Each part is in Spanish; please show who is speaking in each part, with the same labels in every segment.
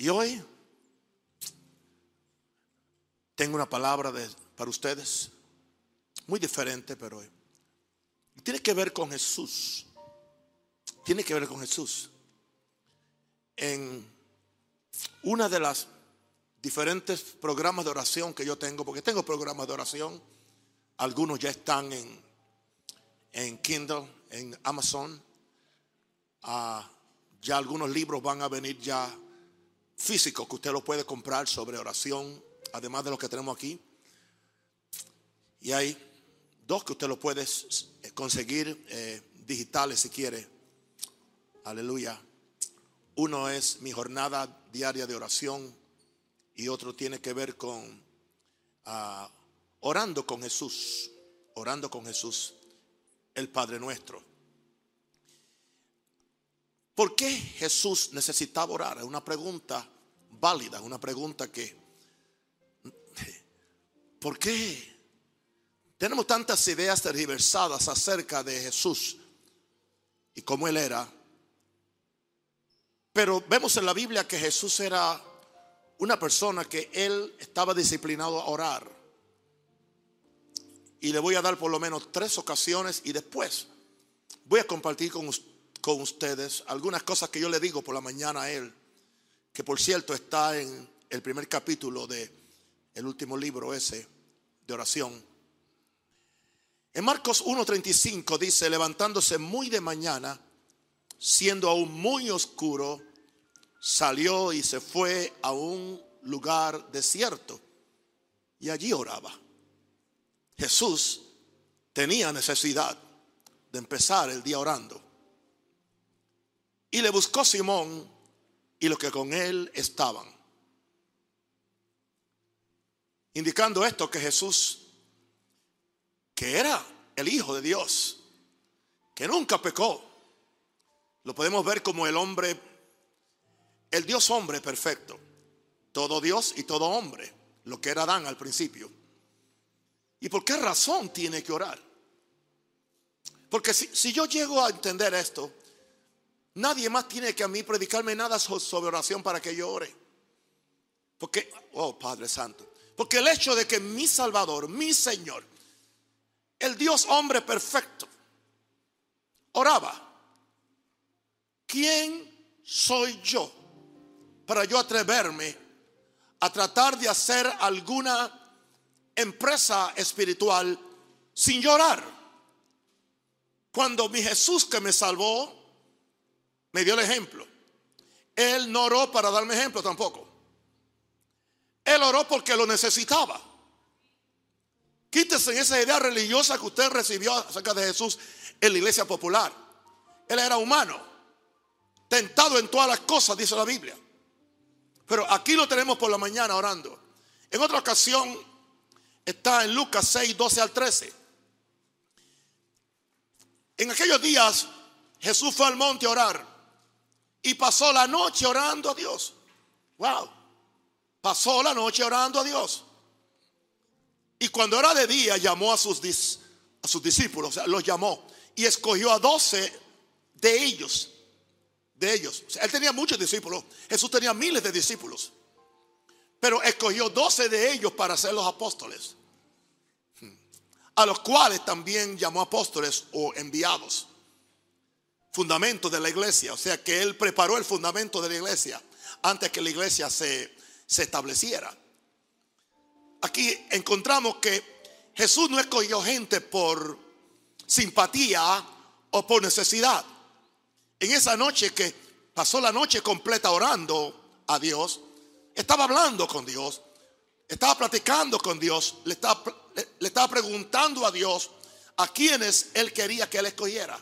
Speaker 1: Y hoy tengo una palabra para ustedes, muy diferente, pero hoy. Tiene que ver con Jesús. Tiene que ver con Jesús. En una de las diferentes programas de oración que yo tengo, porque tengo programas de oración, algunos ya están en, en Kindle, en Amazon. Ah, ya algunos libros van a venir ya físicos que usted los puede comprar sobre oración, además de los que tenemos aquí. Y hay dos que usted los puede conseguir eh, digitales si quiere. Aleluya. Uno es mi jornada diaria de oración y otro tiene que ver con ah, orando con Jesús, orando con Jesús, el Padre nuestro. ¿Por qué Jesús necesitaba orar? Es una pregunta válida, una pregunta que... ¿Por qué? Tenemos tantas ideas tergiversadas acerca de Jesús y cómo Él era. Pero vemos en la Biblia que Jesús era una persona que Él estaba disciplinado a orar. Y le voy a dar por lo menos tres ocasiones y después voy a compartir con, con ustedes algunas cosas que yo le digo por la mañana a Él, que por cierto está en el primer capítulo de el último libro ese de oración. En Marcos 1:35 dice, levantándose muy de mañana, siendo aún muy oscuro, salió y se fue a un lugar desierto y allí oraba. Jesús tenía necesidad de empezar el día orando. Y le buscó Simón y los que con él estaban. Indicando esto que Jesús, que era el Hijo de Dios, que nunca pecó, lo podemos ver como el hombre, el Dios hombre perfecto, todo Dios y todo hombre, lo que era Adán al principio. ¿Y por qué razón tiene que orar? Porque si, yo llego a entender esto, nadie más tiene que a mí predicarme nada sobre oración para que yo ore. Porque, oh Padre Santo, porque el hecho de que mi Salvador, mi Señor, el Dios hombre perfecto, oraba, ¿quién soy yo para yo atreverme a tratar de hacer alguna empresa espiritual sin llorar. Cuando mi Jesús que me salvó me dio el ejemplo. Él no oró para darme ejemplo tampoco. Él oró porque lo necesitaba. Quítese esa idea religiosa que usted recibió acerca de Jesús en la iglesia popular. Él era humano, tentado en todas las cosas, dice la Biblia. Pero aquí lo tenemos por la mañana orando. En otra ocasión, Está en Lucas 6, 12 al 13. En aquellos días Jesús fue al monte a orar y pasó la noche orando a Dios. Wow. Pasó la noche orando a Dios. Y cuando era de día llamó a sus, a sus discípulos, o sea, los llamó y escogió a doce de ellos. De ellos. él tenía muchos discípulos. Jesús tenía miles de discípulos. Pero escogió doce de ellos para ser los apóstoles. A los cuales también llamó apóstoles o enviados. Fundamento de la iglesia. O sea que él preparó el fundamento de la iglesia antes que la iglesia se, se estableciera. Aquí encontramos que Jesús no escogió gente por simpatía o por necesidad. En esa noche que pasó la noche completa orando a Dios, estaba hablando con Dios, estaba platicando con Dios, le estaba, le, estaba preguntando a Dios a quienes él quería que él escogiera.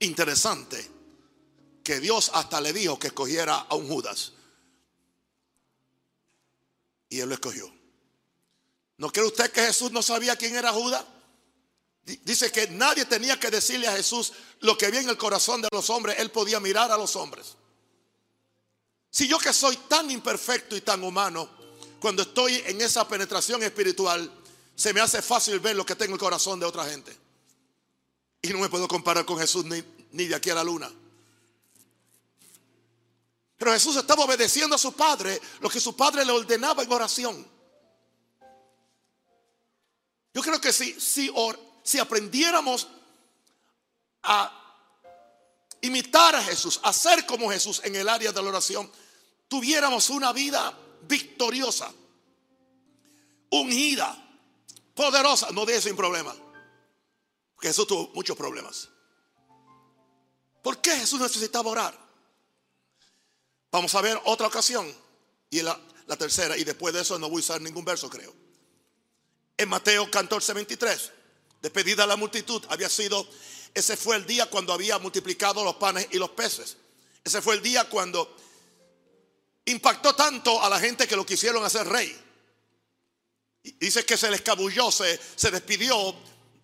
Speaker 1: Interesante que Dios hasta le dijo que escogiera a un Judas. Y él lo escogió. ¿No cree usted que Jesús no sabía quién era Judas? Dice que nadie tenía que decirle a Jesús lo que había en el corazón de los hombres. Él podía mirar a los hombres. Si yo que soy tan imperfecto y tan humano, cuando estoy en esa penetración espiritual, se me hace fácil ver lo que tengo en el corazón de otra gente. Y no me puedo comparar con Jesús ni, ni de aquí a la luna. Pero Jesús estaba obedeciendo a su padre lo que su padre le ordenaba en oración. Yo creo que si, si, si aprendiéramos a imitar a Jesús, a ser como Jesús en el área de la oración, tuviéramos una vida victoriosa, ungida, poderosa, no de sin problema. Jesús tuvo muchos problemas. ¿Por qué Jesús necesitaba orar? Vamos a ver otra ocasión. Y la, la tercera. Y después de eso no voy a usar ningún verso, creo. En Mateo 14, 23. Despedida la multitud. Había sido. Ese fue el día cuando había multiplicado los panes y los peces. Ese fue el día cuando impactó tanto a la gente que lo quisieron hacer rey. Dice que se le escabulló, se, se despidió.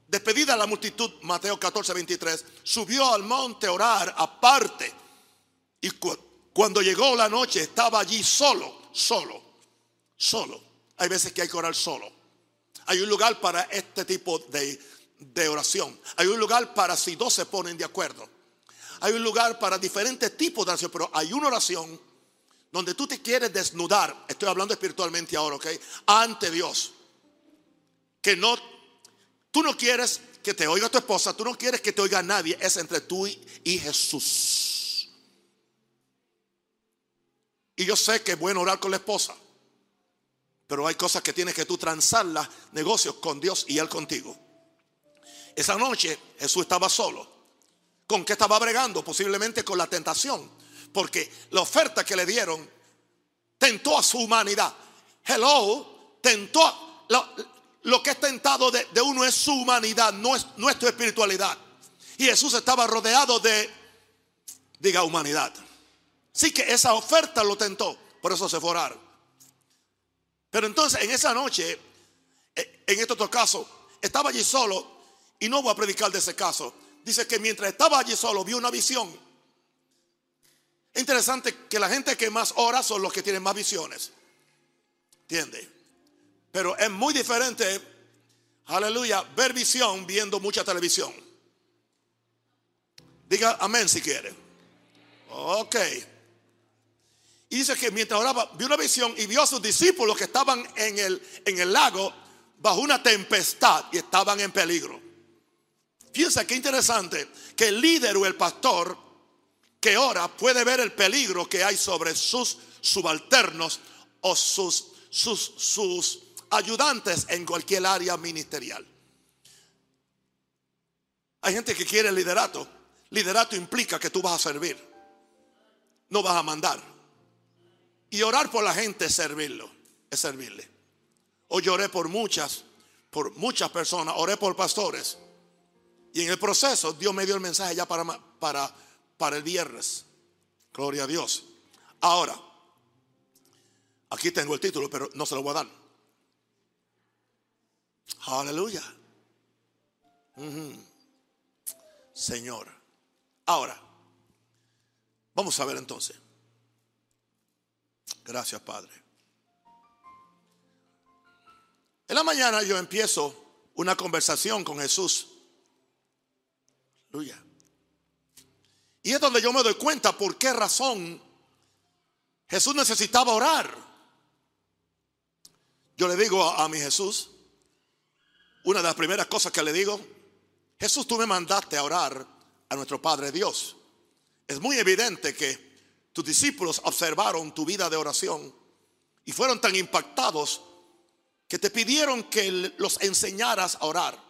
Speaker 1: Despedida la multitud, Mateo 14, 23, subió al monte a orar aparte. Y cuando llegó la noche estaba allí solo, solo, solo. Hay veces que hay que orar solo. Hay un lugar para este tipo de, de oración. Hay un lugar para si dos se ponen de acuerdo. Hay un lugar para diferentes tipos de oración, pero hay una oración donde tú te quieres desnudar. Estoy hablando espiritualmente ahora, ¿ok? Ante Dios. Que no, tú no quieres que te oiga tu esposa, tú no quieres que te oiga nadie, es entre tú y Jesús. Y yo sé que es bueno orar con la esposa. Pero hay cosas que tienes que tú transarlas, negocios con Dios y Él contigo. Esa noche Jesús estaba solo. ¿Con qué estaba bregando? Posiblemente con la tentación. Porque la oferta que le dieron tentó a su humanidad. Hello, tentó. Lo, que es tentado de, uno es su humanidad, no es nuestra espiritualidad. Y Jesús estaba rodeado de, diga, humanidad. Sí que esa oferta lo tentó, por eso se orar. Pero entonces en esa noche, eh, en este otro caso, estaba allí solo y no voy a predicar de ese caso. Dice que mientras estaba allí solo vio una visión. Es interesante que la gente que más ora son los que tienen más visiones. ¿Entiende? Pero es muy diferente, aleluya, ver visión viendo mucha televisión. Diga amén si quiere. Ok. Y dice que mientras oraba, vio una visión y vio a sus discípulos que estaban en el, en el lago bajo una tempestad y estaban en peligro. Fíjense qué interesante que el líder o el pastor que ora puede ver el peligro que hay sobre sus subalternos o sus, sus, sus ayudantes en cualquier área ministerial. Hay gente que quiere liderato. Liderato implica que tú vas a servir, no vas a mandar. Y orar por la gente es servirlo, es servirle. Hoy oré por muchas, por muchas personas, oré por pastores. Y en el proceso Dios me dio el mensaje ya para, para, para el viernes. Gloria a Dios. Ahora, aquí tengo el título, pero no se lo voy a dar. Aleluya. Señor. Ahora, vamos a ver entonces. Gracias, Padre. En la mañana yo empiezo una conversación con Jesús. Aleluya. Y es donde yo me doy cuenta por qué razón Jesús necesitaba orar. Yo le digo a, mi Jesús, una de las primeras cosas que le digo, Jesús, tú me mandaste a orar a nuestro Padre Dios. Es muy evidente que tus discípulos observaron tu vida de oración y fueron tan impactados que te pidieron que los enseñaras a orar.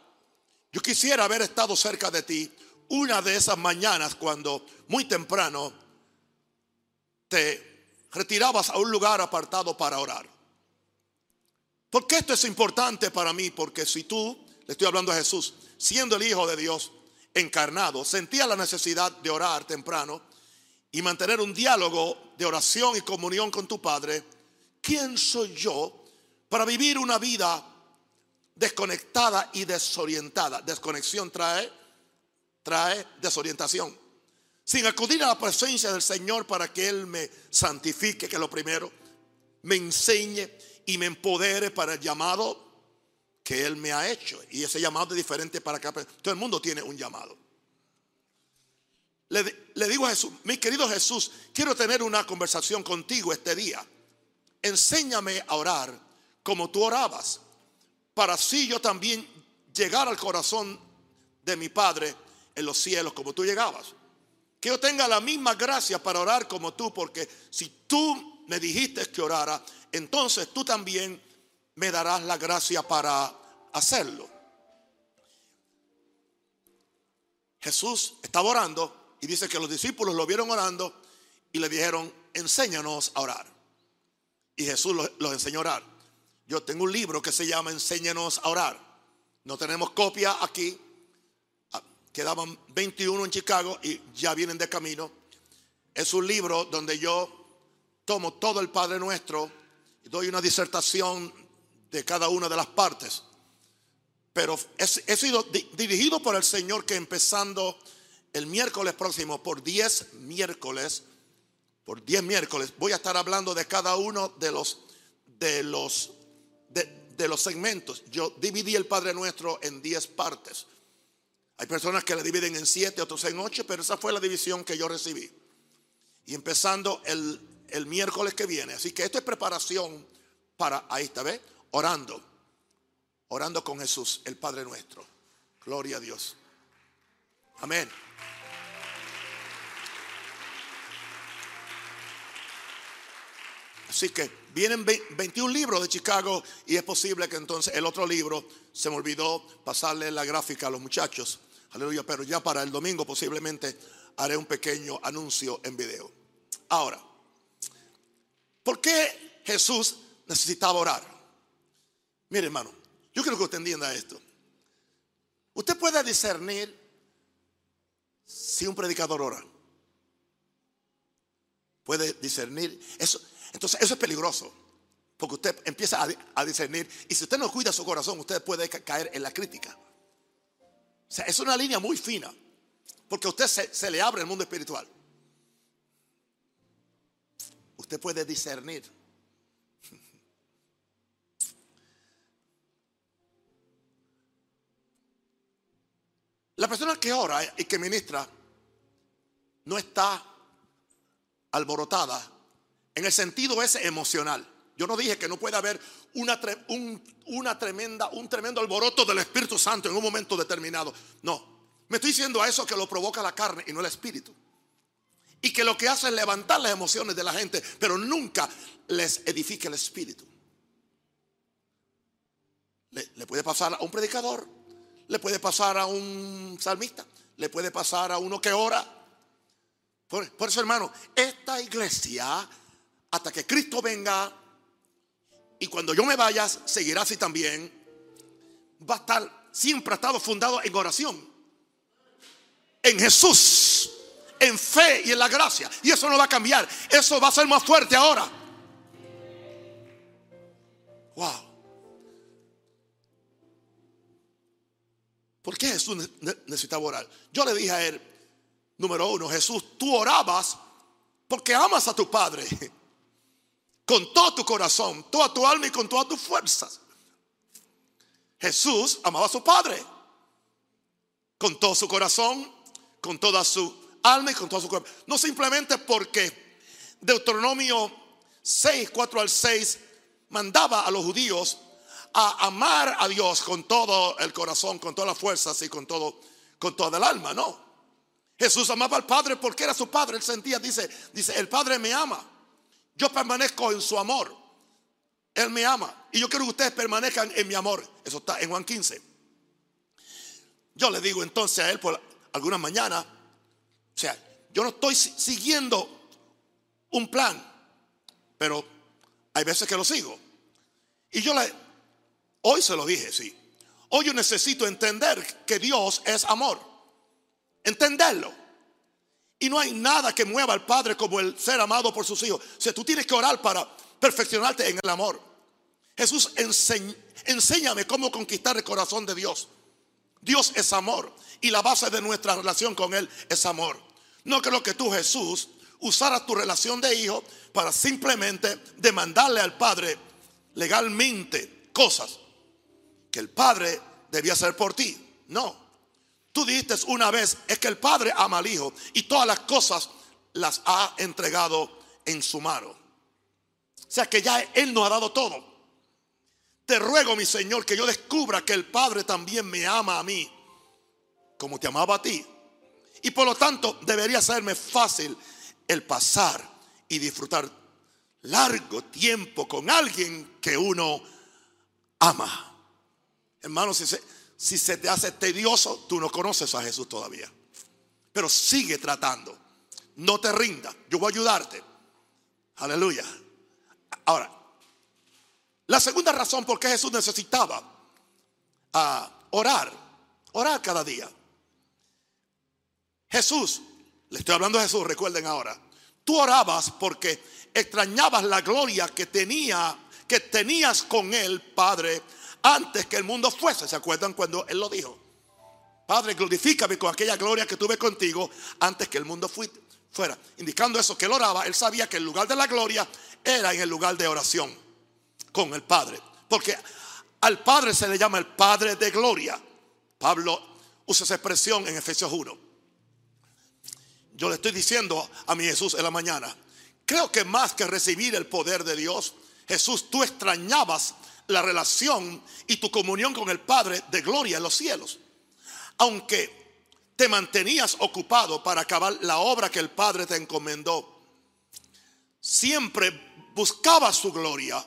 Speaker 1: Yo quisiera haber estado cerca de ti una de esas mañanas cuando muy temprano te retirabas a un lugar apartado para orar. ¿Por qué esto es importante para mí? Porque si tú, le estoy hablando a Jesús, siendo el Hijo de Dios encarnado, sentía la necesidad de orar temprano, y mantener un diálogo de oración y comunión con tu Padre, ¿quién soy yo para vivir una vida desconectada y desorientada? Desconexión trae, trae desorientación. Sin acudir a la presencia del Señor para que Él me santifique, que es lo primero, me enseñe y me empodere para el llamado que Él me ha hecho. Y ese llamado es diferente para cada Todo el mundo tiene un llamado. le, le digo a Jesús, mi querido Jesús, quiero tener una conversación contigo este día. Enséñame a orar como tú orabas, para así yo también llegar al corazón de mi Padre en los cielos como tú llegabas. Que yo tenga la misma gracia para orar como tú, porque si tú me dijiste que orara, entonces tú también me darás la gracia para hacerlo. Jesús estaba orando y dice que los discípulos lo vieron orando y le dijeron, enséñanos a orar. Y Jesús los, enseñó a orar. Yo tengo un libro que se llama Enséñanos a orar. No tenemos copia aquí. Ah, quedaban 21 en Chicago y ya vienen de camino. Es un libro donde yo tomo todo el Padre Nuestro doy una disertación de cada una de las partes. Pero he, sido dirigido por el Señor que empezando el miércoles próximo, por 10 miércoles, por 10 miércoles, voy a estar hablando de cada uno de los, de los, de, los segmentos. Yo dividí el Padre Nuestro en 10 partes. Hay personas que le dividen en 7, otros en 8, pero esa fue la división que yo recibí. Y empezando el, el miércoles que viene. Así que esto es preparación para, ahí está, ¿ves? Orando. Orando con Jesús, el Padre nuestro. Gloria a Dios. Amén. Así que vienen 21 libros de Chicago y es posible que entonces el otro libro se me olvidó pasarle la gráfica a los muchachos. Aleluya, pero ya para el domingo posiblemente haré un pequeño anuncio en video. Ahora, ¿Por qué Jesús necesitaba orar? Mire, hermano, yo quiero que usted entienda esto. Usted puede discernir si un predicador ora. Puede discernir. Eso, entonces, eso es peligroso. Porque usted empieza a, discernir. Y si usted no cuida su corazón, usted puede caer en la crítica. O sea, es una línea muy fina. Porque a usted se le abre el mundo espiritual. Usted puede discernir. La persona que ora y que ministra no está alborotada en el sentido ese emocional. Yo no dije que no puede haber una, una tremenda, un tremendo alboroto del Espíritu Santo en un momento determinado. No, me estoy diciendo a eso que lo provoca la carne y no el Espíritu y que lo que hace es levantar las emociones de la gente, pero nunca les edifica el espíritu. Le, puede pasar a un predicador, le puede pasar a un salmista, le puede pasar a uno que ora. Por, por eso, hermano, esta iglesia, hasta que Cristo venga, y cuando yo me vaya, seguirá así también, va a estar, siempre ha estado fundado en oración, en Jesús en fe y en la gracia. Y eso no va a cambiar. Eso va a ser más fuerte ahora. Wow. ¿Por qué Jesús necesitaba orar? Yo le dije a él, número uno, Jesús, tú orabas porque amas a tu Padre con todo tu corazón, toda tu alma y con todas tus fuerzas. Jesús amaba a su Padre con todo su corazón, con toda su alma y con todo su cuerpo. No simplemente porque Deuteronomio 6, 4 al 6 mandaba a los judíos a amar a Dios con todo el corazón, con todas las fuerzas y con todo, con toda el alma, no. Jesús amaba al Padre porque era su Padre. Él sentía, dice, dice, el Padre me ama. Yo permanezco en su amor. Él me ama. Y yo quiero que ustedes permanezcan en mi amor. Eso está en Juan 15. Yo le digo entonces a él por algunas mañanas, o sea, yo no estoy siguiendo un plan, pero hay veces que lo sigo. Y yo le, hoy se lo dije, sí. Hoy yo necesito entender que Dios es amor. Entenderlo. Y no hay nada que mueva al Padre como el ser amado por sus hijos. O sea, tú tienes que orar para perfeccionarte en el amor. Jesús, enséñame cómo conquistar el corazón de Dios. Dios es amor y la base de nuestra relación con Él es amor. No creo que tú, Jesús, usaras tu relación de hijo para simplemente demandarle al Padre legalmente cosas que el Padre debía hacer por ti. No. Tú dijiste una vez, es que el Padre ama al Hijo y todas las cosas las ha entregado en su mano. O sea que ya Él nos ha dado todo. Te ruego, mi Señor, que yo descubra que el Padre también me ama a mí, como te amaba a ti. Y por lo tanto, debería serme fácil el pasar y disfrutar largo tiempo con alguien que uno ama. Hermano, si se, te hace tedioso, tú no conoces a Jesús todavía. Pero sigue tratando. No te rinda. Yo voy a ayudarte. Aleluya. Ahora, la segunda razón por qué Jesús necesitaba ah, orar, orar cada día. Jesús, le estoy hablando de Jesús, recuerden ahora, tú orabas porque extrañabas la gloria que tenía, que tenías con él, Padre, antes que el mundo fuese. ¿Se acuerdan cuando él lo dijo? Padre, glorifícame con aquella gloria que tuve contigo antes que el mundo fuera. Indicando eso, que él oraba, él sabía que el lugar de la gloria era en el lugar de oración con el Padre. Porque al Padre se le llama el Padre de gloria. Pablo usa esa expresión en Efesios 1. Yo le estoy diciendo a mi Jesús en la mañana, creo que más que recibir el poder de Dios, Jesús, tú extrañabas la relación y tu comunión con el Padre de gloria en los cielos. Aunque te mantenías ocupado para acabar la obra que el Padre te encomendó, siempre buscabas su gloria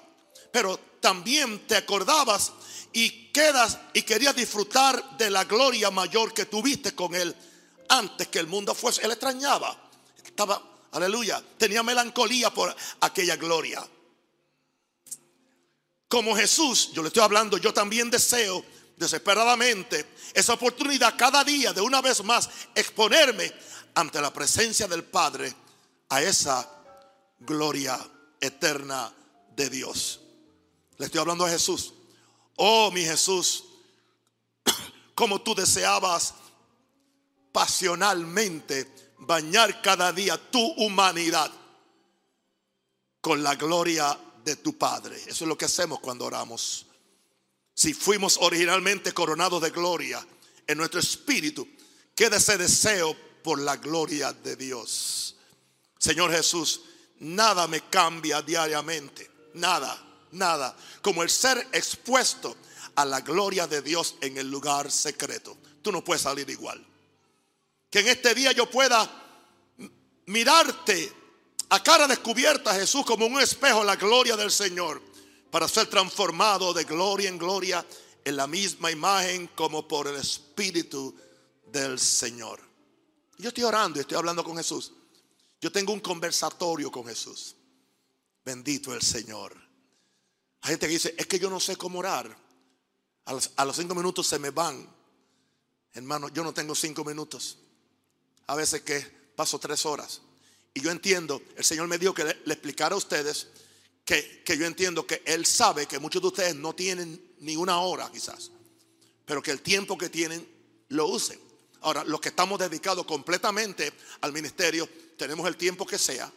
Speaker 1: pero también te acordabas y quedas y querías disfrutar de la gloria mayor que tuviste con él antes que el mundo fuese. Él extrañaba, estaba, aleluya, tenía melancolía por aquella gloria. Como Jesús, yo le estoy hablando, yo también deseo desesperadamente esa oportunidad cada día de una vez más exponerme ante la presencia del Padre a esa gloria eterna de Dios. Le estoy hablando a Jesús. Oh, mi Jesús, como tú deseabas pasionalmente bañar cada día tu humanidad con la gloria de tu Padre. Eso es lo que hacemos cuando oramos. Si fuimos originalmente coronados de gloria en nuestro espíritu, queda ese deseo por la gloria de Dios. Señor Jesús, nada me cambia diariamente, nada nada como el ser expuesto a la gloria de Dios en el lugar secreto. Tú no puedes salir igual. Que en este día yo pueda mirarte a cara descubierta, Jesús, como un espejo, la gloria del Señor, para ser transformado de gloria en gloria en la misma imagen como por el Espíritu del Señor. Yo estoy orando y estoy hablando con Jesús. Yo tengo un conversatorio con Jesús. Bendito el Señor. Hay gente que dice, es que yo no sé cómo orar. A los, cinco minutos se me van. Hermano, yo no tengo cinco minutos. A veces que paso tres horas. Y yo entiendo, el Señor me dijo que le, explicara a ustedes que, que, yo entiendo que Él sabe que muchos de ustedes no tienen ni una hora quizás. Pero que el tiempo que tienen lo usen. Ahora, los que estamos dedicados completamente al ministerio, tenemos el tiempo que sea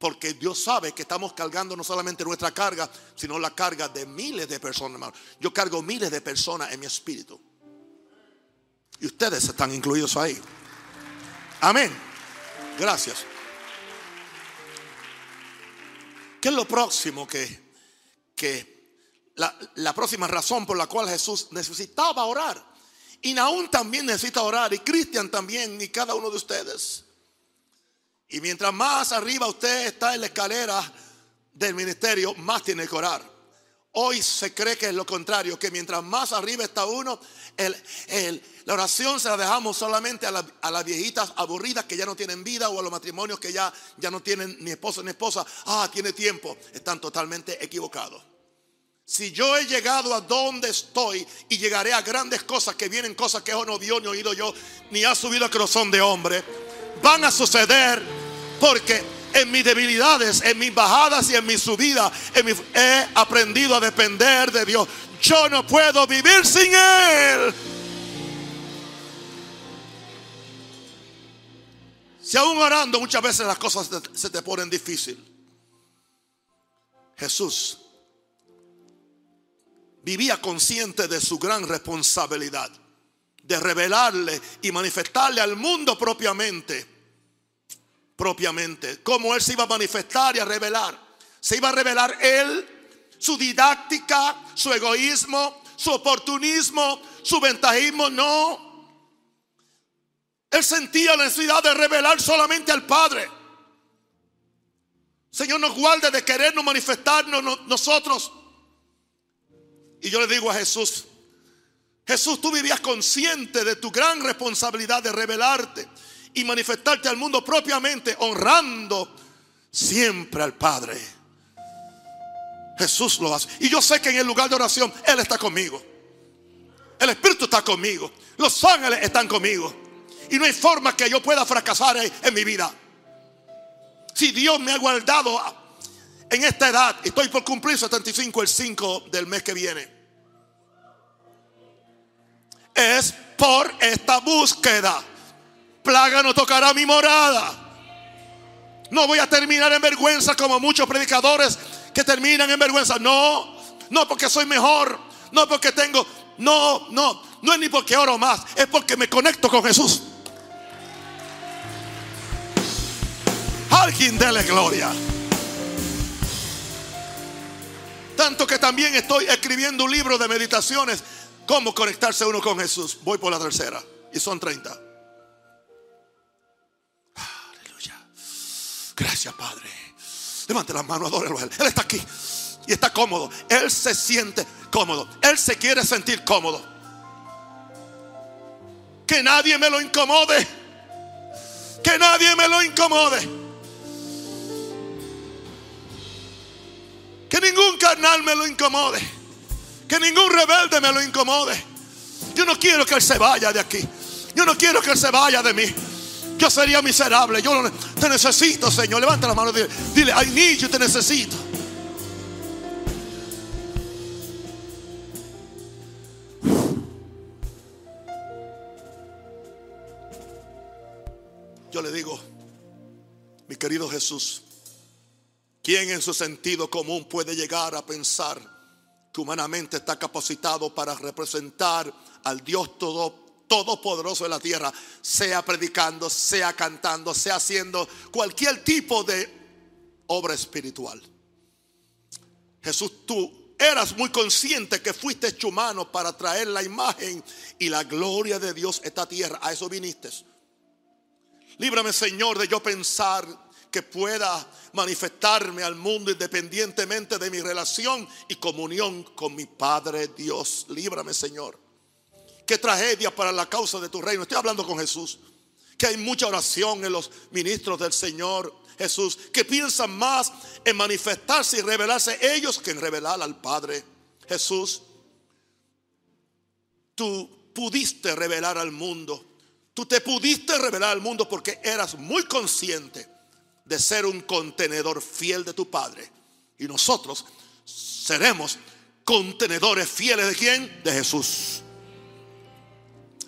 Speaker 1: porque Dios sabe que estamos cargando no solamente nuestra carga, sino la carga de miles de personas, hermano. Yo cargo miles de personas en mi espíritu. Y ustedes están incluidos ahí. Amén. Gracias. ¿Qué es lo próximo que, que la, próxima razón por la cual Jesús necesitaba orar? Y Naún también necesita orar, y Cristian también, y cada uno de ustedes. Y mientras más arriba usted está en la escalera del ministerio, más tiene que orar. Hoy se cree que es lo contrario, que mientras más arriba está uno, la oración se la dejamos solamente a, las viejitas aburridas que ya no tienen vida o a los matrimonios que ya, ya no tienen ni esposo ni esposa. Ah, tiene tiempo. Están totalmente equivocados. Si yo he llegado a donde estoy y llegaré a grandes cosas que vienen, cosas que no vio ni oído yo, ni ha subido a corazón de hombre, van a suceder porque en mis debilidades, en mis bajadas y en mi subida, he aprendido a depender de Dios. Yo no puedo vivir sin Él. Si aún orando muchas veces las cosas se te ponen difícil. Jesús vivía consciente de su gran responsabilidad de revelarle y manifestarle al mundo propiamente. Propiamente. Cómo Él se iba a manifestar y a revelar. Se iba a revelar Él, su didáctica, su egoísmo, su oportunismo, su ventajismo. No. Él sentía la necesidad de revelar solamente al Padre. Señor nos guarde de querernos manifestarnos nosotros. Y yo le digo a Jesús, Jesús, tú vivías consciente de tu gran responsabilidad de revelarte y manifestarte al mundo propiamente, honrando siempre al Padre. Jesús lo hace. Y yo sé que en el lugar de oración Él está conmigo. El Espíritu está conmigo. Los ángeles están conmigo. Y no hay forma que yo pueda fracasar en, mi vida. Si Dios me ha guardado en esta edad, estoy por cumplir 75 el 5 del mes que viene es por esta búsqueda. Plaga no tocará mi morada. No voy a terminar en vergüenza como muchos predicadores que terminan en vergüenza. No, no porque soy mejor. No porque tengo. No, no. No es ni porque oro más. Es porque me conecto con Jesús. Alguien dele gloria. Tanto que también estoy escribiendo un libro de meditaciones ¿Cómo conectarse uno con Jesús? Voy por la tercera. Y son 30. Padre. Levante las manos, adórelo a Él. Él está aquí. Y está cómodo. Él se siente cómodo. Él se quiere sentir cómodo. Que nadie me lo incomode. Que nadie me lo incomode. Que ningún carnal me lo incomode. Que ningún rebelde me lo incomode. Yo no quiero que Él se vaya de aquí. Yo no quiero que Él se vaya de mí. Yo sería miserable. Yo te necesito, Señor. Levanta la mano dile, dile, I need you, te necesito. Yo le digo, mi querido Jesús, ¿quién en su sentido común puede llegar a pensar que humanamente está capacitado para representar al Dios todo, todopoderoso de la tierra, sea predicando, sea cantando, sea haciendo cualquier tipo de obra espiritual. Jesús, tú eras muy consciente que fuiste hecho humano para traer la imagen y la gloria de Dios a esta tierra. A eso viniste. Líbrame, Señor, de yo pensar que pueda manifestarme al mundo independientemente de mi relación y comunión con mi Padre Dios. Líbrame, Señor. Qué tragedia para la causa de tu reino. Estoy hablando con Jesús. Que hay mucha oración en los ministros del Señor Jesús. Que piensan más en manifestarse y revelarse ellos que en revelar al Padre Jesús. Tú pudiste revelar al mundo. Tú te pudiste revelar al mundo porque eras muy consciente de ser un contenedor fiel de tu Padre. Y nosotros seremos contenedores fieles de quién? De Jesús.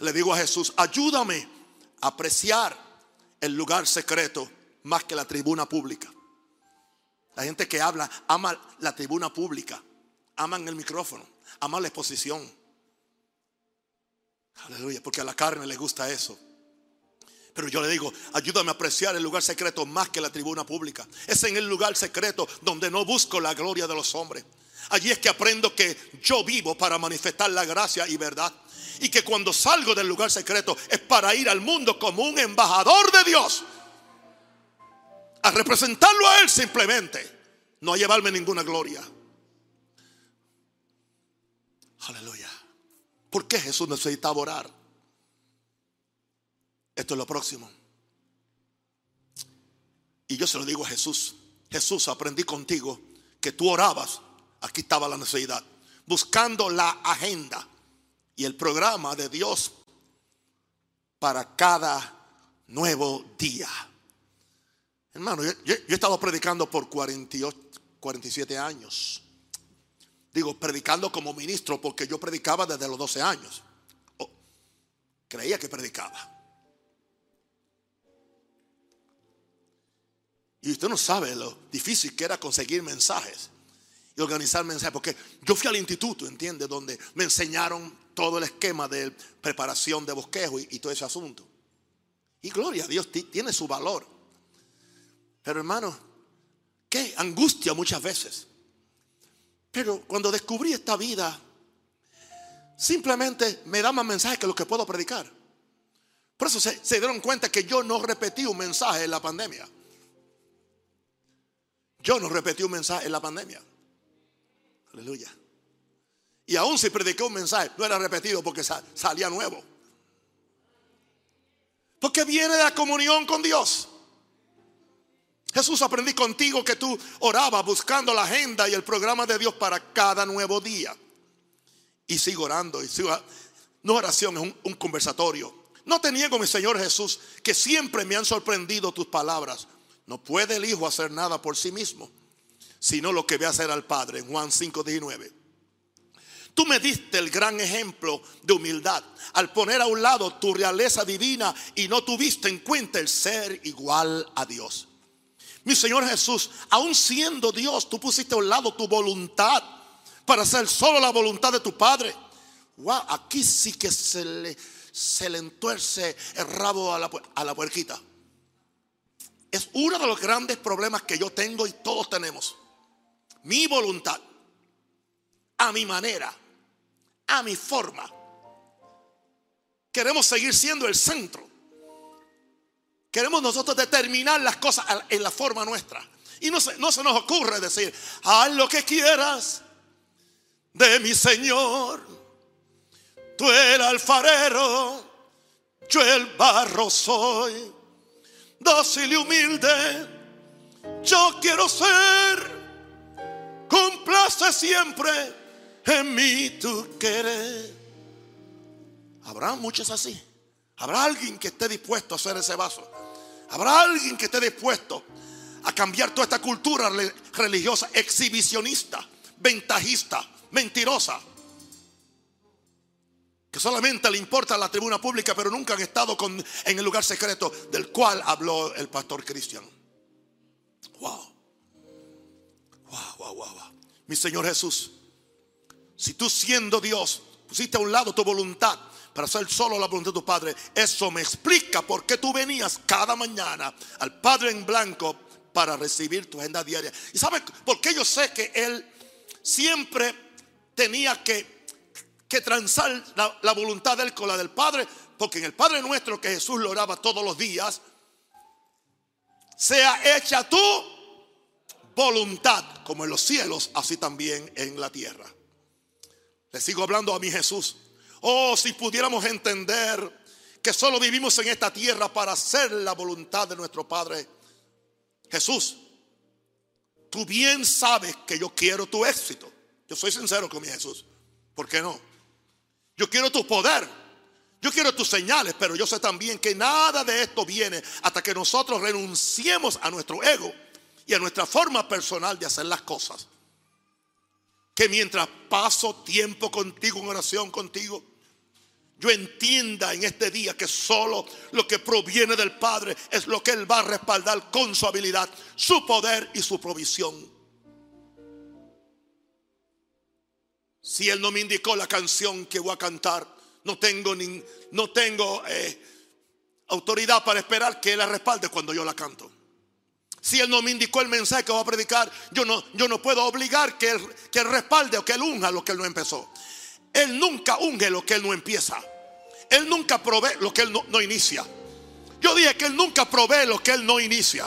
Speaker 1: Le digo a Jesús, ayúdame a apreciar el lugar secreto más que la tribuna pública. La gente que habla ama la tribuna pública, aman el micrófono, aman la exposición. Aleluya, porque a la carne le gusta eso. Pero yo le digo, ayúdame a apreciar el lugar secreto más que la tribuna pública. Es en el lugar secreto donde no busco la gloria de los hombres. Allí es que aprendo que yo vivo para manifestar la gracia y verdad. Y que cuando salgo del lugar secreto es para ir al mundo como un embajador de Dios. A representarlo a Él simplemente. No a llevarme ninguna gloria. Aleluya. ¿Por qué Jesús necesitaba orar? Esto es lo próximo. Y yo se lo digo a Jesús. Jesús, aprendí contigo que tú orabas. Aquí estaba la necesidad. Buscando la agenda el programa de Dios para cada nuevo día. Hermano, yo, he estado predicando por 48, 47 años. Digo, predicando como ministro porque yo predicaba desde los 12 años. Oh, creía que predicaba. Y usted no sabe lo difícil que era conseguir mensajes y organizar mensajes. Porque yo fui al instituto, ¿entiende? Donde me enseñaron todo el esquema de preparación de bosquejo y, todo ese asunto. Y gloria a Dios, tiene su valor. Pero hermano, qué angustia muchas veces. Pero cuando descubrí esta vida, simplemente me da más mensajes que lo que puedo predicar. Por eso se, se, dieron cuenta que yo no repetí un mensaje en la pandemia. Yo no repetí un mensaje en la pandemia. Aleluya. Y aún si prediqué un mensaje, no era repetido porque salía nuevo. Porque viene de la comunión con Dios. Jesús aprendí contigo que tú orabas buscando la agenda y el programa de Dios para cada nuevo día. Y sigo orando. Y sigo, no oración, es un, conversatorio. No te niego, mi Señor Jesús, que siempre me han sorprendido tus palabras. No puede el Hijo hacer nada por sí mismo, sino lo que ve hacer al Padre. En Juan 5, 19. Tú me diste el gran ejemplo de humildad al poner a un lado tu realeza divina y no tuviste en cuenta el ser igual a Dios. Mi Señor Jesús, aun siendo Dios, tú pusiste a un lado tu voluntad para hacer solo la voluntad de tu Padre. Wow, aquí sí que se le, se le entuerce el rabo a la, a la puerquita. Es uno de los grandes problemas que yo tengo y todos tenemos. Mi voluntad, a mi manera, a mi forma. Queremos seguir siendo el centro. Queremos nosotros determinar las cosas en la forma nuestra. Y no se, no se nos ocurre decir, haz lo que quieras de mi Señor. Tú el alfarero, yo el barro soy. Dócil y humilde, yo quiero ser. Complace siempre en mí tú quieres. Habrá muchos así. Habrá alguien que esté dispuesto a hacer ese vaso. Habrá alguien que esté dispuesto a cambiar toda esta cultura religiosa exhibicionista, ventajista, mentirosa. Que solamente le importa la tribuna pública, pero nunca han estado con, en el lugar secreto del cual habló el pastor cristiano. Wow. Wow, wow, wow, wow. Mi Señor Jesús si tú siendo Dios pusiste a un lado tu voluntad para hacer solo la voluntad de tu Padre, eso me explica por qué tú venías cada mañana al Padre en blanco para recibir tu agenda diaria. ¿Y sabes por qué yo sé que Él siempre tenía que, que transar la, la voluntad de Él con la del Padre? Porque en el Padre nuestro que Jesús lo oraba todos los días, sea hecha tu voluntad, como en los cielos, así también en la tierra. Le sigo hablando a mi Jesús. Oh, si pudiéramos entender que solo vivimos en esta tierra para hacer la voluntad de nuestro Padre. Jesús, tú bien sabes que yo quiero tu éxito. Yo soy sincero con mi Jesús. ¿Por qué no? Yo quiero tu poder. Yo quiero tus señales, pero yo sé también que nada de esto viene hasta que nosotros renunciemos a nuestro ego y a nuestra forma personal de hacer las cosas que mientras paso tiempo contigo en oración contigo, yo entienda en este día que solo lo que proviene del Padre es lo que Él va a respaldar con su habilidad, su poder y su provisión. Si Él no me indicó la canción que voy a cantar, no tengo, ni, no tengo eh, autoridad para esperar que Él la respalde cuando yo la canto. Si Él no me indicó el mensaje que va a predicar, yo no, yo no puedo obligar que él, que respalde o que Él unja lo que Él no empezó. Él nunca unge lo que Él no empieza. Él nunca provee lo que Él no, no inicia. Yo dije que Él nunca provee lo que Él no inicia.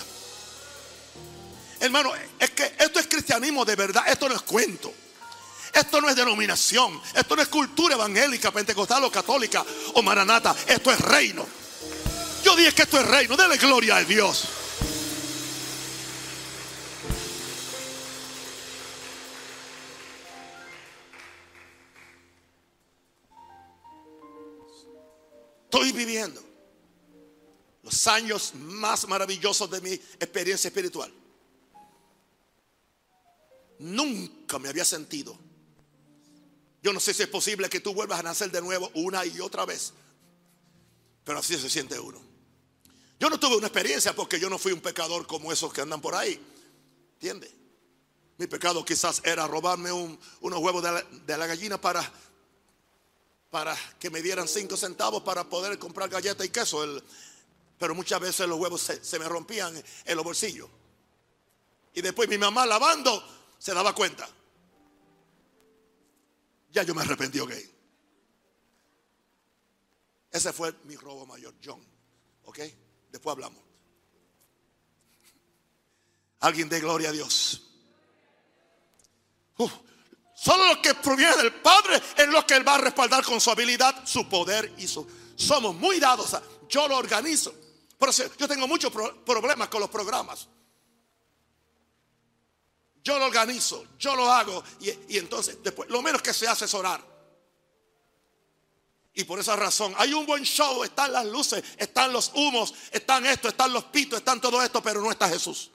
Speaker 1: Hermano, es que esto es cristianismo de verdad, esto no es cuento. Esto no es denominación, esto no es cultura evangélica, pentecostal o católica o maranata, esto es reino. Yo dije que esto es reino, dele gloria a Dios. Estoy viviendo los años más maravillosos de mi experiencia espiritual. Nunca me había sentido. Yo no sé si es posible que tú vuelvas a nacer de nuevo una y otra vez. Pero así se siente uno. Yo no tuve una experiencia porque yo no fui un pecador como esos que andan por ahí. ¿Entiendes? Mi pecado quizás era robarme unos huevos de la gallina para para que me dieran cinco centavos para poder comprar galleta y queso. pero muchas veces los huevos se, me rompían en los bolsillos. Y después mi mamá lavando se daba cuenta. Ya yo me arrepentí, ok. Ese fue mi robo mayor, John. ¿Ok? Después hablamos. Alguien de gloria a Dios. Solo lo que proviene del Padre es lo que Él va a respaldar con su habilidad, su poder y su... Somos muy dados. Yo lo organizo. Por eso yo tengo muchos problemas con los programas. Yo lo organizo, yo lo hago y, y entonces después lo menos que se hace es orar. Y por esa razón, hay un buen show, están las luces, están los humos, están esto, están los pitos, están todo esto, pero no está Jesús.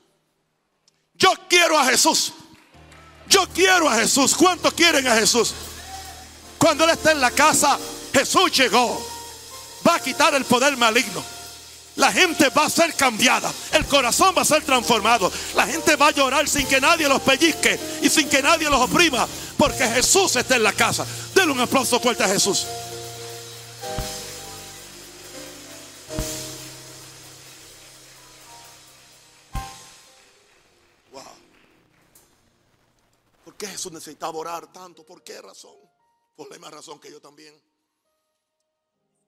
Speaker 1: Yo quiero a Jesús. Yo quiero a Jesús. ¿Cuántos quieren a Jesús? Cuando Él está en la casa, Jesús llegó. Va a quitar el poder maligno. La gente va a ser cambiada. El corazón va a ser transformado. La gente va a llorar sin que nadie los pellizque y sin que nadie los oprima. Porque Jesús está en la casa. Denle un aplauso fuerte a Jesús. Jesús necesitaba orar tanto? ¿Por qué razón? Por la misma razón que yo también.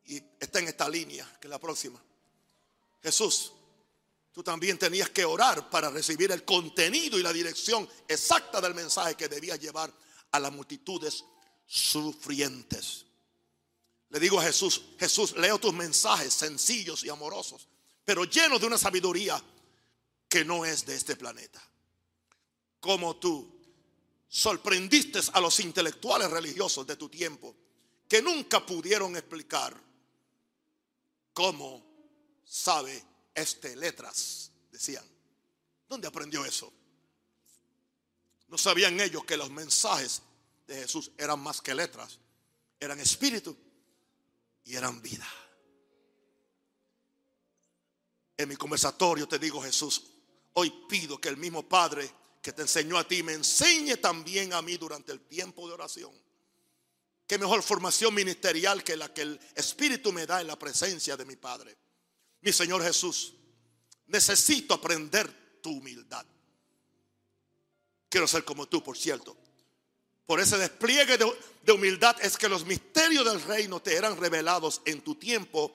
Speaker 1: Y está en esta línea, que es la próxima. Jesús, tú también tenías que orar para recibir el contenido y la dirección exacta del mensaje que debías llevar a las multitudes sufrientes. Le digo a Jesús, Jesús, leo tus mensajes sencillos y amorosos, pero llenos de una sabiduría que no es de este planeta. Como tú sorprendiste a los intelectuales religiosos de tu tiempo que nunca pudieron explicar cómo sabe este letras, decían. ¿Dónde aprendió eso? No sabían ellos que los mensajes de Jesús eran más que letras, eran espíritu y eran vida. En mi conversatorio te digo, Jesús, hoy pido que el mismo Padre que te enseñó a ti me enseñe también a mí durante el tiempo de oración. Qué mejor formación ministerial que la que el Espíritu me da en la presencia de mi Padre. Mi Señor Jesús, necesito aprender tu humildad. Quiero ser como tú, por cierto. Por ese despliegue de, de, humildad es que los misterios del reino te eran revelados en tu tiempo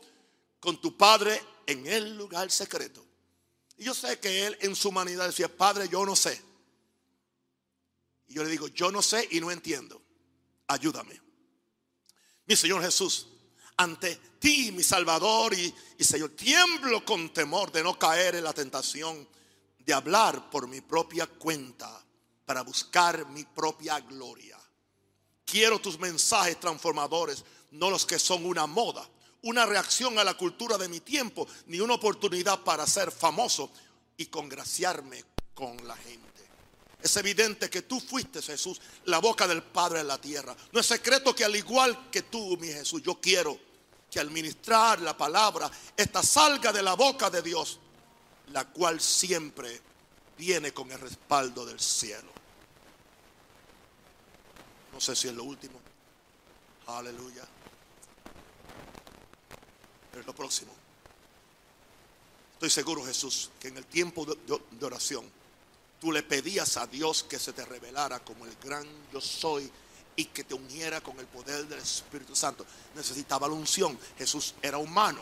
Speaker 1: con tu Padre en el lugar secreto. Y yo sé que Él en su humanidad decía, Padre, yo no sé. Y yo le digo, yo no sé y no entiendo. Ayúdame. Mi Señor Jesús, ante ti, mi Salvador y, Señor, tiemblo con temor de no caer en la tentación de hablar por mi propia cuenta para buscar mi propia gloria. Quiero tus mensajes transformadores, no los que son una moda, una reacción a la cultura de mi tiempo, ni una oportunidad para ser famoso y congraciarme con la gente. Es evidente que tú fuiste, Jesús, la boca del Padre en la tierra. No es secreto que al igual que tú, mi Jesús, yo quiero que al ministrar la palabra, esta salga de la boca de Dios, la cual siempre viene con el respaldo del cielo. No sé si es lo último. Aleluya. Pero es lo próximo. Estoy seguro, Jesús, que en el tiempo de oración, Tú le pedías a Dios que se te revelara como el gran yo soy y que te uniera con el poder del Espíritu Santo. Necesitaba la unción. Jesús era humano,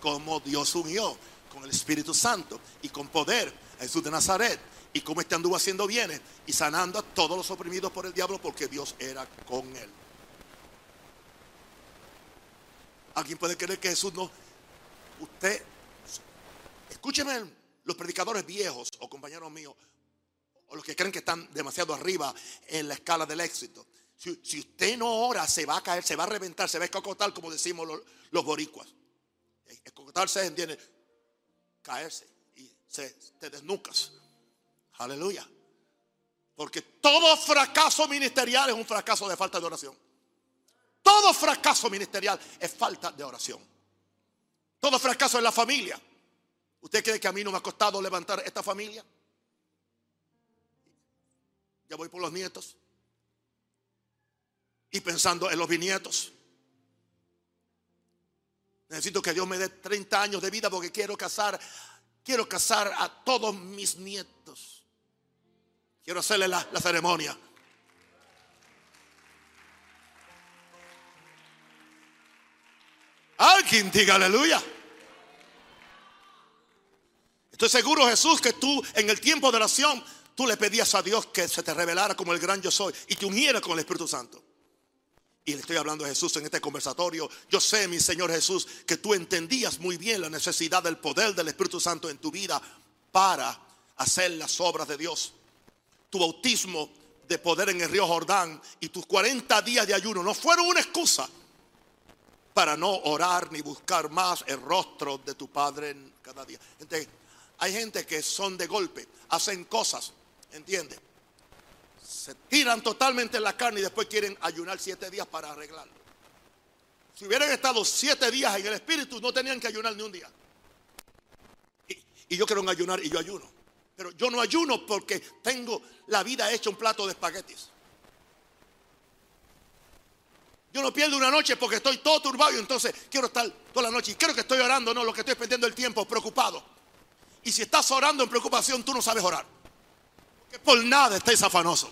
Speaker 1: como Dios unió con el Espíritu Santo y con poder a Jesús de Nazaret. Y como este anduvo haciendo bienes y sanando a todos los oprimidos por el diablo porque Dios era con él. Alguien puede creer que Jesús no. Usted, escúcheme, los predicadores viejos o compañeros míos, o los que creen que están demasiado arriba en la escala del éxito. Si, usted no ora, se va a caer, se va a reventar, se va a escocotar, como decimos los, boricuas. Escocotarse entiende caerse y se, te desnucas. Aleluya. Porque todo fracaso ministerial es un fracaso de falta de oración. Todo fracaso ministerial es falta de oración. Todo fracaso en la familia. ¿Usted cree que a mí no me ha costado levantar esta familia? Ya voy por los nietos. Y pensando en los bisnietos. Necesito que Dios me dé 30 años de vida porque quiero casar, quiero casar a todos mis nietos. Quiero hacerle la, la ceremonia. Alguien diga aleluya. Estoy seguro, Jesús, que tú en el tiempo de oración, tú le pedías a Dios que se te revelara como el gran yo soy y te uniera con el Espíritu Santo. Y le estoy hablando a Jesús en este conversatorio. Yo sé, mi Señor Jesús, que tú entendías muy bien la necesidad del poder del Espíritu Santo en tu vida para hacer las obras de Dios. Tu bautismo de poder en el río Jordán y tus 40 días de ayuno no fueron una excusa para no orar ni buscar más el rostro de tu Padre cada día. hay gente que son de golpe, hacen cosas, ¿entiendes? Se tiran totalmente en la carne y después quieren ayunar siete días para arreglarlo. Si hubieran estado siete días en el Espíritu, no tenían que ayunar ni un día. Y, y yo quiero ayunar y yo ayuno. Pero yo no ayuno porque tengo la vida hecha un plato de espaguetis. Yo no pierdo una noche porque estoy todo turbado y entonces quiero estar toda la noche. Y creo que estoy orando, no, lo que estoy perdiendo el tiempo, preocupado. Y si estás orando en preocupación, tú no sabes orar. Por nada estés afanoso.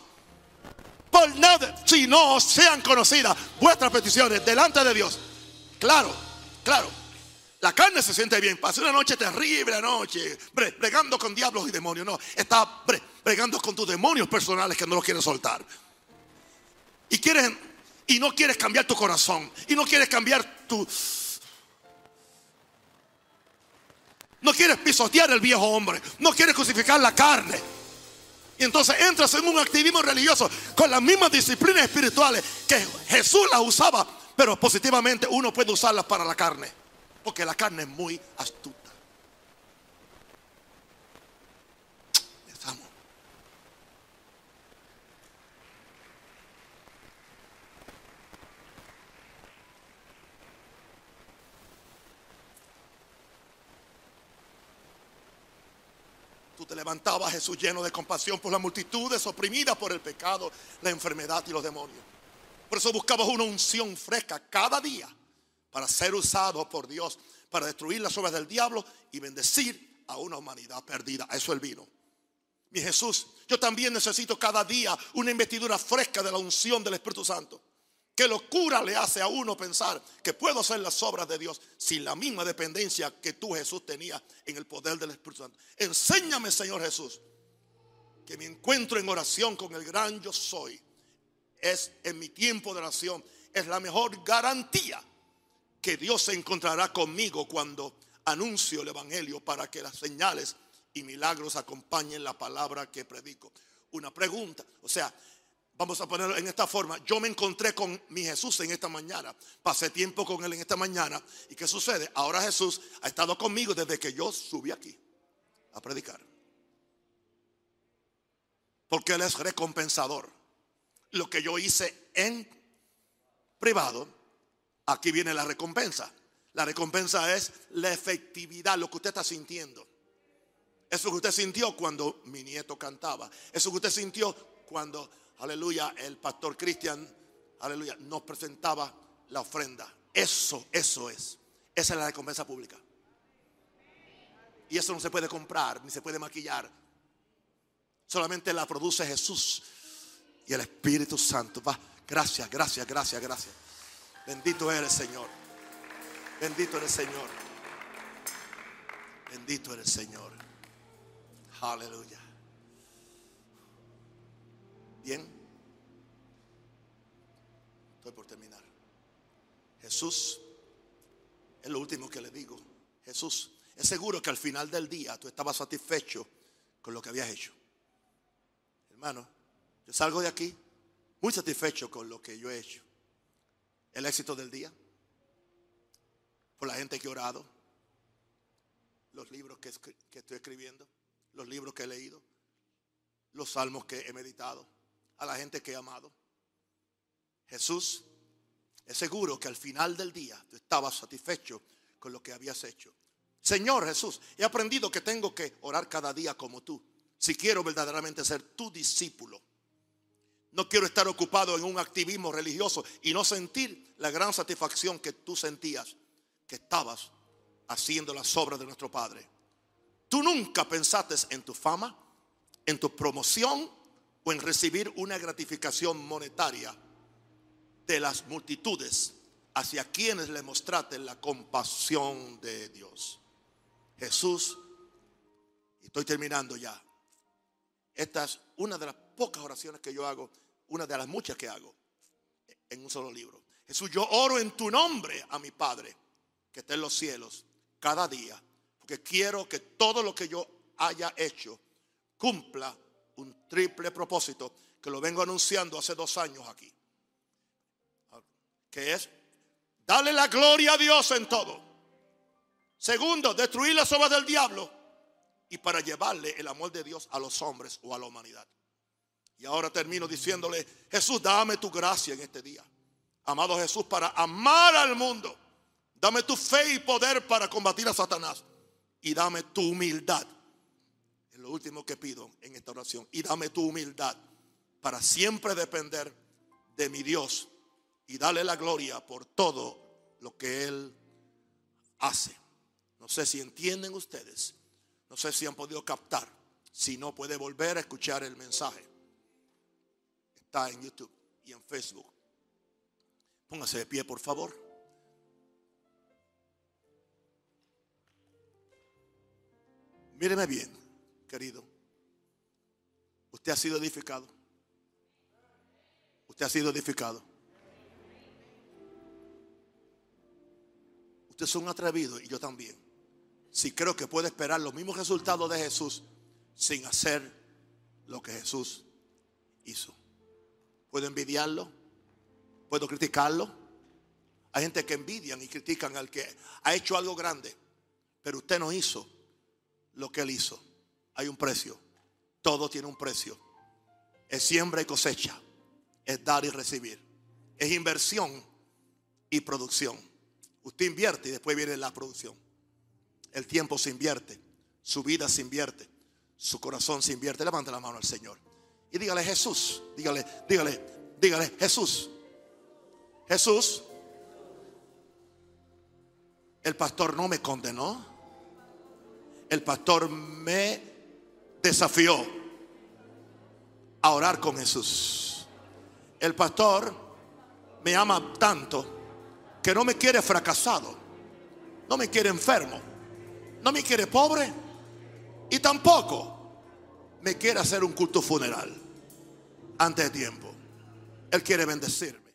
Speaker 1: Por nada, si no sean conocidas vuestras peticiones delante de Dios. Claro, claro. La carne se siente bien. Pasé una noche terrible anoche, bregando con diablos y demonios. No, está bregando con tus demonios personales que no los quieres soltar. Y quieren y no quieres cambiar tu corazón y no quieres cambiar tu... No quieres pisotear el viejo hombre, no quieres crucificar la carne. Entonces entras en un activismo religioso con las mismas disciplinas espirituales que Jesús las usaba, pero positivamente uno puede usarlas para la carne, porque la carne es muy astuta. Te levantaba Jesús lleno de compasión por las multitudes oprimidas por el pecado, la enfermedad y los demonios. Por eso buscabas una unción fresca cada día para ser usado por Dios, para destruir las obras del diablo y bendecir a una humanidad perdida. Eso el vino. Mi Jesús, yo también necesito cada día una investidura fresca de la unción del Espíritu Santo. Qué locura le hace a uno pensar que puedo hacer las obras de Dios sin la misma dependencia que tú Jesús tenías en el poder del Espíritu Santo. Enséñame, Señor Jesús, que mi encuentro en oración con el gran yo soy es en mi tiempo de oración, es la mejor garantía que Dios se encontrará conmigo cuando anuncio el Evangelio para que las señales y milagros acompañen la palabra que predico. Una pregunta, o sea, Vamos a ponerlo en esta forma. Yo me encontré con mi Jesús en esta mañana. Pasé tiempo con Él en esta mañana. ¿Y qué sucede? Ahora Jesús ha estado conmigo desde que yo subí aquí a predicar. Porque Él es recompensador. Lo que yo hice en privado, aquí viene la recompensa. La recompensa es la efectividad, lo que usted está sintiendo. Eso que usted sintió cuando mi nieto cantaba. Eso que usted sintió cuando aleluya, el pastor Cristian, aleluya, nos presentaba la ofrenda. Eso, eso es. Esa es la recompensa pública. Y eso no se puede comprar, ni se puede maquillar. Solamente la produce Jesús y el Espíritu Santo. Va, gracias, gracias, gracias, gracias. Bendito eres, Señor. Bendito eres, Señor. Bendito eres, Señor. Aleluya. Bien. Estoy por terminar. Jesús, es lo último que le digo. Jesús, es seguro que al final del día tú estabas satisfecho con lo que habías hecho. Hermano, yo salgo de aquí muy satisfecho con lo que yo he hecho. El éxito del día, por la gente que he orado, los libros que, que estoy escribiendo, los libros que he leído, los salmos que he meditado a la gente que he amado. Jesús, es seguro que al final del día tú estabas satisfecho con lo que habías hecho. Señor Jesús, he aprendido que tengo que orar cada día como tú, si quiero verdaderamente ser tu discípulo. No quiero estar ocupado en un activismo religioso y no sentir la gran satisfacción que tú sentías que estabas haciendo las obras de nuestro Padre. Tú nunca pensaste en tu fama, en tu promoción o en recibir una gratificación monetaria de las multitudes hacia quienes le mostraste la compasión de Dios. Jesús, estoy terminando ya. Esta es una de las pocas oraciones que yo hago, una de las muchas que hago en un solo libro. Jesús, yo oro en tu nombre a mi Padre que está en los cielos cada día, porque quiero que todo lo que yo haya hecho cumpla un triple propósito que lo vengo anunciando hace dos años aquí, que es darle la gloria a Dios en todo. Segundo, destruir las obras del diablo y para llevarle el amor de Dios a los hombres o a la humanidad. Y ahora termino diciéndole, Jesús, dame tu gracia en este día. Amado Jesús, para amar al mundo. Dame tu fe y poder para combatir a Satanás. Y dame tu humildad. Lo último que pido en esta oración. Y dame tu humildad para siempre depender de mi Dios y darle la gloria por todo lo que Él hace. No sé si entienden ustedes. No sé si han podido captar. Si no, puede volver a escuchar el mensaje. Está en YouTube y en Facebook. Póngase de pie, por favor. Míreme bien, querido. Usted ha sido edificado. Usted ha sido edificado. Usted es un atrevido y yo también. Si creo que puede esperar los mismos resultados de Jesús sin hacer lo que Jesús hizo. Puedo envidiarlo, puedo criticarlo. Hay gente que envidian y critican al que ha hecho algo grande, pero usted no hizo lo que él hizo. Hay un precio. Todo tiene un precio. Es siembra y cosecha. Es dar y recibir. Es inversión y producción. Usted invierte y después viene la producción. El tiempo se invierte. Su vida se invierte. Su corazón se invierte. Levante la mano al Señor. Y dígale Jesús, dígale, dígale, dígale Jesús. Jesús, el pastor no me condenó. El pastor me desafió a orar con Jesús. El pastor me ama tanto que no me quiere fracasado, no me quiere enfermo, no me quiere pobre y tampoco me quiere hacer un culto funeral antes de tiempo. Él quiere bendecirme.